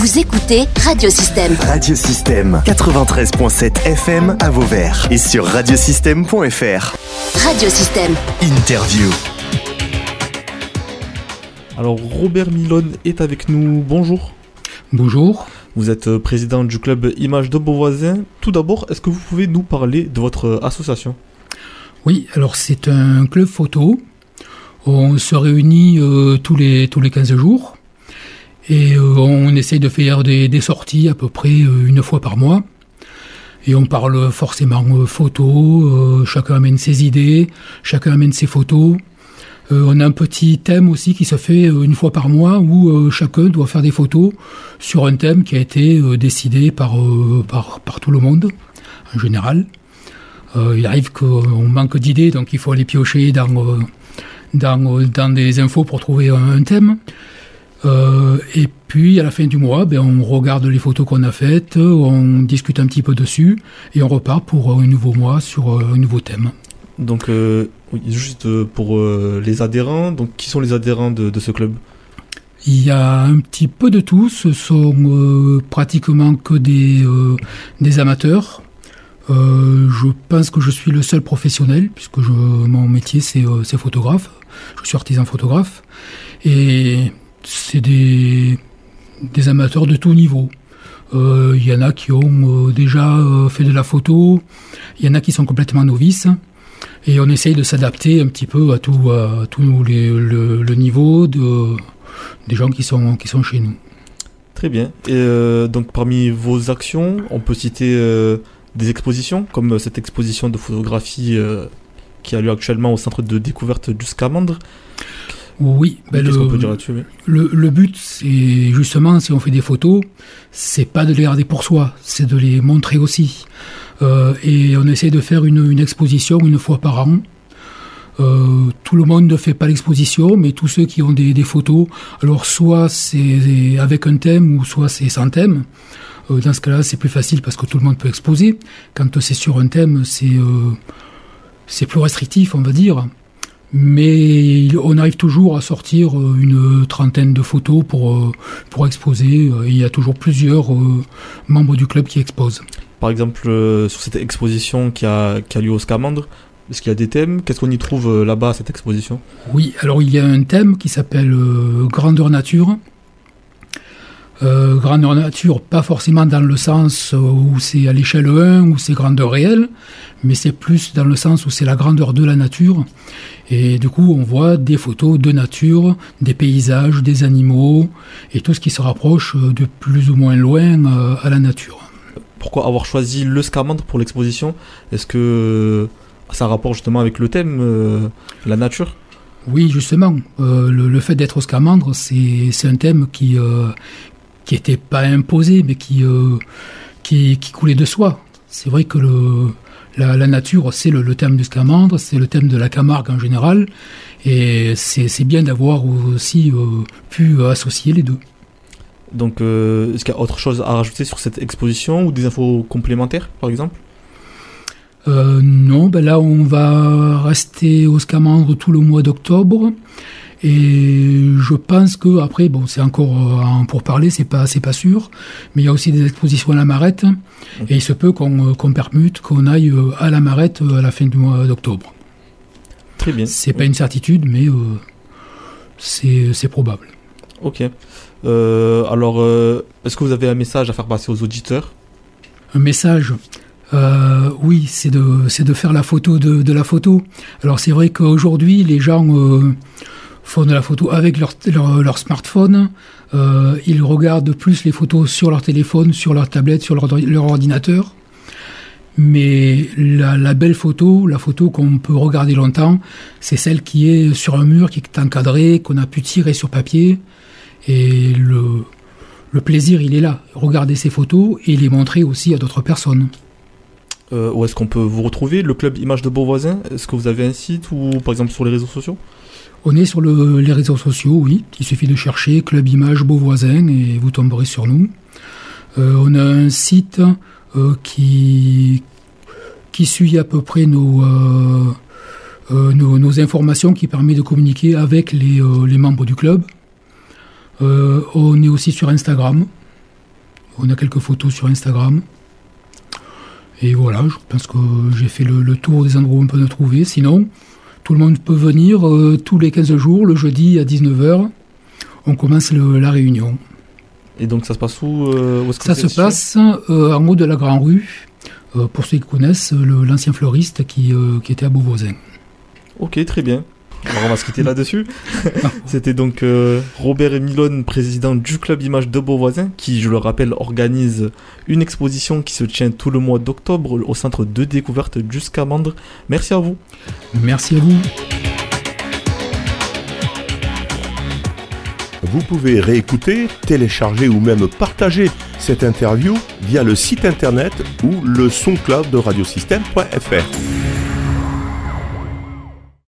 Vous écoutez Radiosystème. Radiosystème 93.7 FM à Vauvert et sur radiosystème.fr. Radiosystème. Interview. Alors Robert Milone est avec nous. Bonjour. Bonjour. Vous êtes euh, président du club Image de Beauvoisin. Tout d'abord, est-ce que vous pouvez nous parler de votre euh, association? Oui, alors c'est un club photo. On se réunit euh, tous, les, tous les 15 jours et euh, on essaye de faire des, sorties à peu près euh, une fois par mois. Et on parle forcément euh, photos, chacun amène ses idées, chacun amène ses photos. on a un petit thème aussi qui se fait une fois par mois où chacun doit faire des photos sur un thème qui a été décidé par, par, tout le monde en général. il arrive qu'on manque d'idées, donc il faut aller piocher dans, dans, dans des infos pour trouver un thème. Euh, et puis à la fin du mois, ben, on regarde les photos qu'on a faites, on discute un petit peu dessus et on repart pour un nouveau mois sur euh, un nouveau thème. Donc euh, juste pour euh, les adhérents, donc qui sont les adhérents de, de, ce club? Il y a un petit peu de tout, ce sont pratiquement que des, des amateurs. je pense que je suis le seul professionnel puisque je, mon métier c'est photographe. Je suis artisan photographe et c'est des, amateurs de tout niveau. Il euh, y en a qui ont euh, déjà euh, fait de la photo, il y en a qui sont complètement novices, et on essaye de s'adapter un petit peu à tout, les, le, niveau de, des gens qui sont, qui sont chez nous. Très bien. Et donc parmi vos actions, on peut citer des expositions, comme cette exposition de photographie qui a lieu actuellement au centre de découverte du Scamandre. Oui, ben le, oui. le, le, but, c'est justement, si on fait des photos, c'est pas de les garder pour soi, c'est de les montrer aussi. Euh, et on essaie de faire une, une, exposition une fois par an. Euh, tout le monde ne fait pas l'exposition, mais tous ceux qui ont des, des photos, alors soit c'est avec un thème ou soit c'est sans thème. Euh, dans ce cas-là, c'est plus facile parce que tout le monde peut exposer. Quand c'est sur un thème, c'est c'est plus restrictif, on va dire mais on arrive toujours à sortir euh, une trentaine de photos pour, euh, pour exposer. Il y a toujours plusieurs euh, membres du club qui exposent. Par exemple, sur cette exposition qui a, qui a lieu au Scamandre, est-ce qu'il y a des thèmes? Qu'est-ce qu'on y trouve là-bas à cette exposition? Oui, alors il y a un thème qui s'appelle Grandeur Nature. Euh, grandeur nature, pas forcément dans le sens où c'est à l'échelle 1, où c'est grandeur réelle, mais c'est plus dans le sens où c'est la grandeur de la nature. Et du coup, on voit des photos de nature, des paysages, des animaux, et tout ce qui se rapproche de plus ou moins loin euh, à la nature. Pourquoi avoir choisi le scamandre pour l'exposition? Est-ce que ça a rapport justement avec le thème, euh, la nature? Oui, justement, euh, le, le, fait d'être au scamandre, c'est un thème qui, euh, qui n'était pas imposé, mais qui, euh, qui, qui, coulait de soi. C'est vrai que le, la, la nature, c'est le, le, thème du Scamandre, c'est le thème de la Camargue en général, et c'est bien d'avoir aussi euh, pu associer les deux. Donc, euh, est-ce qu'il y a autre chose à rajouter sur cette exposition ou des infos complémentaires, par exemple? Euh, Non, ben là, on va rester au Scamandre tout le mois d'octobre. Et je pense que après, bon, c'est encore euh, pour parler, c'est pas, c'est pas sûr, mais il y a aussi des expositions à la Marette, et il se peut qu'on qu permute qu'on aille euh, à la Marette à la fin du mois d'octobre. Très bien. C'est pas une certitude, mais euh, c'est probable. Ok. Euh, alors, euh, est-ce que vous avez un message à faire passer aux auditeurs? Un message? Euh, oui, c'est de, de faire la photo de, de la photo. Alors c'est vrai qu'aujourd'hui, les gens euh, font de la photo avec leur, smartphone. Euh, ils regardent plus les photos sur leur téléphone, sur leur tablette, sur leur, ordinateur. Mais la, belle photo, la photo qu'on peut regarder longtemps, c'est celle qui est sur un mur, qui est encadrée, qu'on a pu tirer sur papier. Et le plaisir, il est là. Regarder ces photos et les montrer aussi à d'autres personnes. Euh, où est-ce qu'on peut vous retrouver Le club Image de Beauvoisin Est-ce que vous avez un site ou par exemple sur les réseaux sociaux On est sur le, les réseaux sociaux, oui. Il suffit de chercher Club Image Beauvoisin et vous tomberez sur nous. Euh, on a un site euh, qui, qui suit à peu près nos, nos, nos, informations, qui permet de communiquer avec les, les membres du club. on est aussi sur Instagram. on a quelques photos sur Instagram. Et voilà, je pense que j'ai fait le, le tour des endroits où on peut nous trouver. Sinon, tout le monde peut venir euh, tous les 15 jours, le jeudi à 19h. On commence le- la réunion. Et donc ça se passe où, euh, où Ça se passe euh, en haut de la Grand Rue, pour ceux qui connaissent, l'ancien fleuriste qui, qui était à Beauvoisin. Ok, très bien. Alors on va se quitter là-dessus. C'était donc euh, Robert Milone, président du club Image de Beauvoisin, qui, je le rappelle, organise une exposition qui se tient tout le mois d'octobre au centre de découverte du Scamandre. Merci à vous. Merci à vous. Vous pouvez réécouter, télécharger ou même partager cette interview via le site internet ou le soncloud de radiosystème.fr.